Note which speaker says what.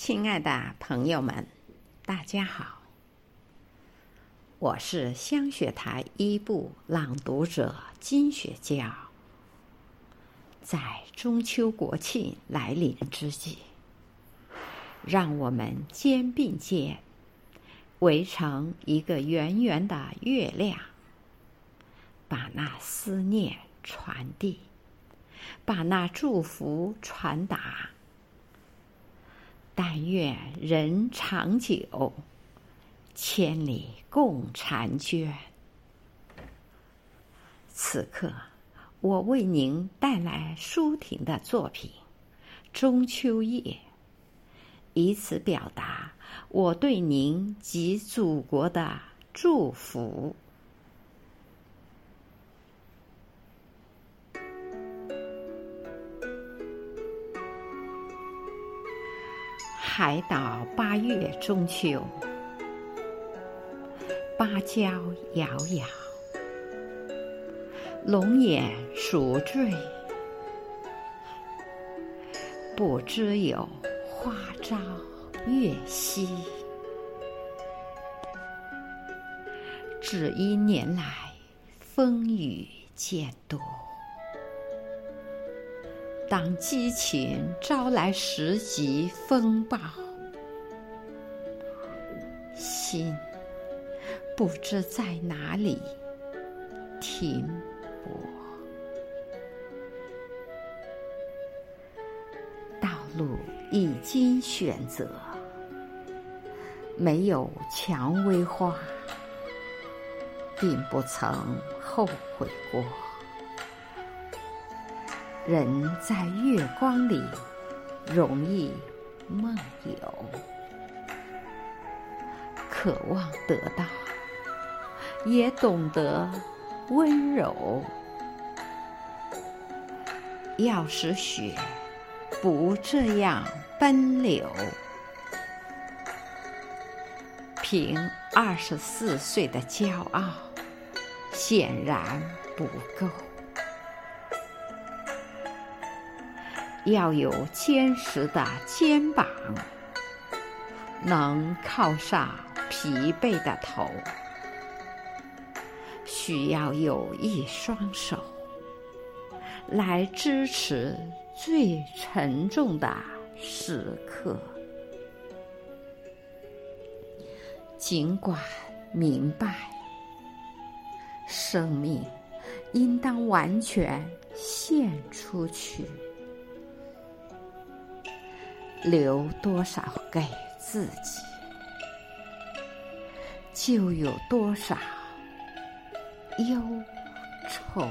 Speaker 1: 亲爱的朋友们，大家好，我是香雪台一部朗读者金雪娇。在中秋国庆来临之际，让我们肩并肩，围成一个圆圆的月亮，把那思念传递，把那祝福传达。但愿人长久，千里共婵娟。此刻，我为您带来舒婷的作品《中秋夜》，以此表达我对您及祖国的祝福。海岛八月中秋，芭蕉摇摇，龙眼熟坠，不知有花朝月夕。只因年来风雨渐多。当激情招来十级风暴，心不知在哪里停泊。道路已经选择，没有蔷薇花，并不曾后悔过。人在月光里容易梦游，渴望得到，也懂得温柔。要使雪不这样奔流，凭二十四岁的骄傲，显然不够。要有坚实的肩膀，能靠上疲惫的头；需要有一双手来支持最沉重的时刻。尽管明白，生命应当完全献出去。留多少给自己，就有多少忧愁。